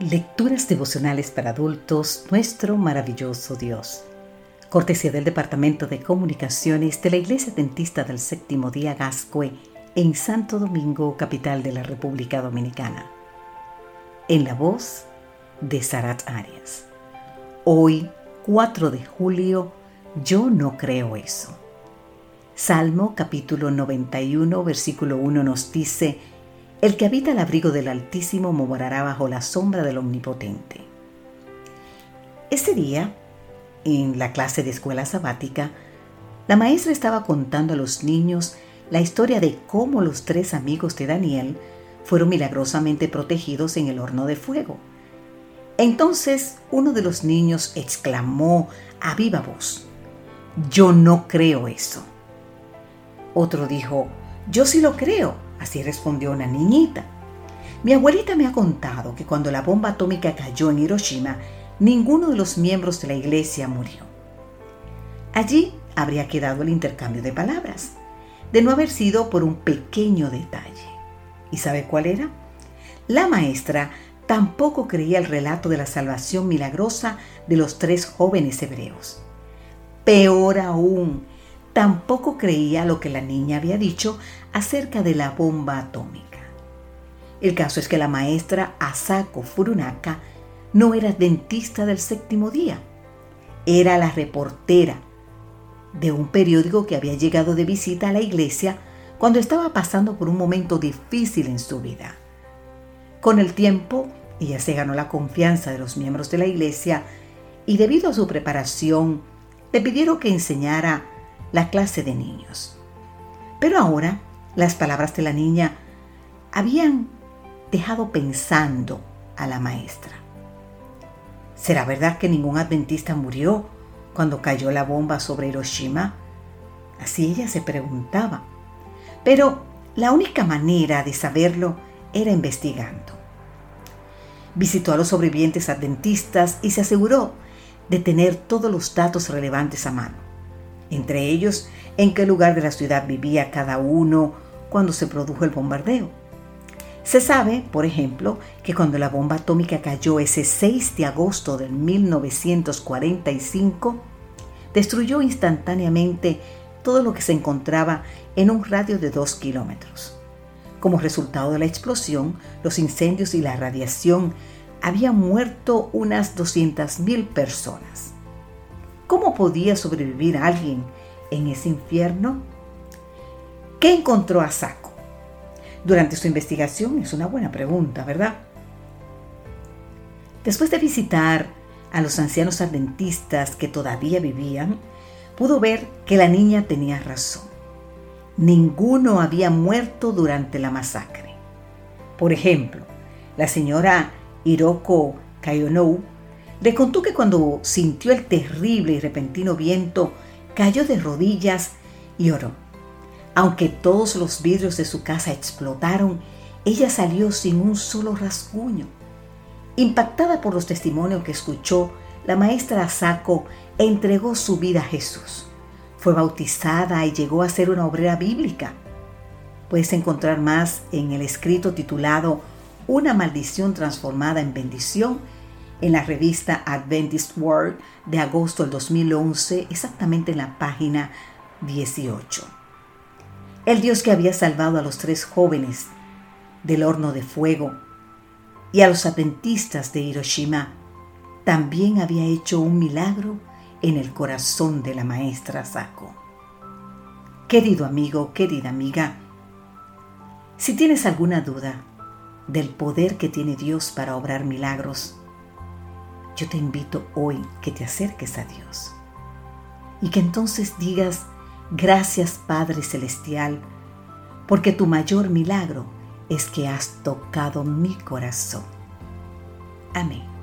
Lecturas devocionales para adultos, nuestro maravilloso Dios. Cortesía del Departamento de Comunicaciones de la Iglesia Dentista del Séptimo Día Gascue en Santo Domingo, capital de la República Dominicana. En la voz de Sarat Arias. Hoy, 4 de julio, yo no creo eso. Salmo capítulo 91, versículo 1 nos dice, el que habita el abrigo del Altísimo morará bajo la sombra del Omnipotente. Ese día, en la clase de escuela sabática, la maestra estaba contando a los niños la historia de cómo los tres amigos de Daniel fueron milagrosamente protegidos en el horno de fuego. Entonces uno de los niños exclamó a viva voz, Yo no creo eso. Otro dijo, Yo sí lo creo. Así respondió una niñita. Mi abuelita me ha contado que cuando la bomba atómica cayó en Hiroshima, ninguno de los miembros de la iglesia murió. Allí habría quedado el intercambio de palabras, de no haber sido por un pequeño detalle. ¿Y sabe cuál era? La maestra tampoco creía el relato de la salvación milagrosa de los tres jóvenes hebreos. Peor aún, tampoco creía lo que la niña había dicho acerca de la bomba atómica. El caso es que la maestra Asako Furunaka no era dentista del séptimo día, era la reportera de un periódico que había llegado de visita a la iglesia cuando estaba pasando por un momento difícil en su vida. Con el tiempo, ella se ganó la confianza de los miembros de la iglesia y debido a su preparación, le pidieron que enseñara la clase de niños. Pero ahora las palabras de la niña habían dejado pensando a la maestra. ¿Será verdad que ningún adventista murió cuando cayó la bomba sobre Hiroshima? Así ella se preguntaba. Pero la única manera de saberlo era investigando. Visitó a los sobrevivientes adventistas y se aseguró de tener todos los datos relevantes a mano entre ellos en qué lugar de la ciudad vivía cada uno cuando se produjo el bombardeo. Se sabe, por ejemplo, que cuando la bomba atómica cayó ese 6 de agosto de 1945, destruyó instantáneamente todo lo que se encontraba en un radio de 2 kilómetros. Como resultado de la explosión, los incendios y la radiación habían muerto unas 200.000 personas. ¿Cómo podía sobrevivir alguien en ese infierno? ¿Qué encontró a Saco? Durante su investigación es una buena pregunta, ¿verdad? Después de visitar a los ancianos adventistas que todavía vivían, pudo ver que la niña tenía razón. Ninguno había muerto durante la masacre. Por ejemplo, la señora Hiroko Kayonou le contó que cuando sintió el terrible y repentino viento, cayó de rodillas y oró. Aunque todos los vidrios de su casa explotaron, ella salió sin un solo rasguño. Impactada por los testimonios que escuchó, la maestra Asako entregó su vida a Jesús. Fue bautizada y llegó a ser una obrera bíblica. Puedes encontrar más en el escrito titulado Una maldición transformada en bendición en la revista Adventist World de agosto del 2011, exactamente en la página 18. El Dios que había salvado a los tres jóvenes del horno de fuego y a los adventistas de Hiroshima, también había hecho un milagro en el corazón de la maestra Sako. Querido amigo, querida amiga, si tienes alguna duda del poder que tiene Dios para obrar milagros, yo te invito hoy que te acerques a Dios y que entonces digas, gracias Padre Celestial, porque tu mayor milagro es que has tocado mi corazón. Amén.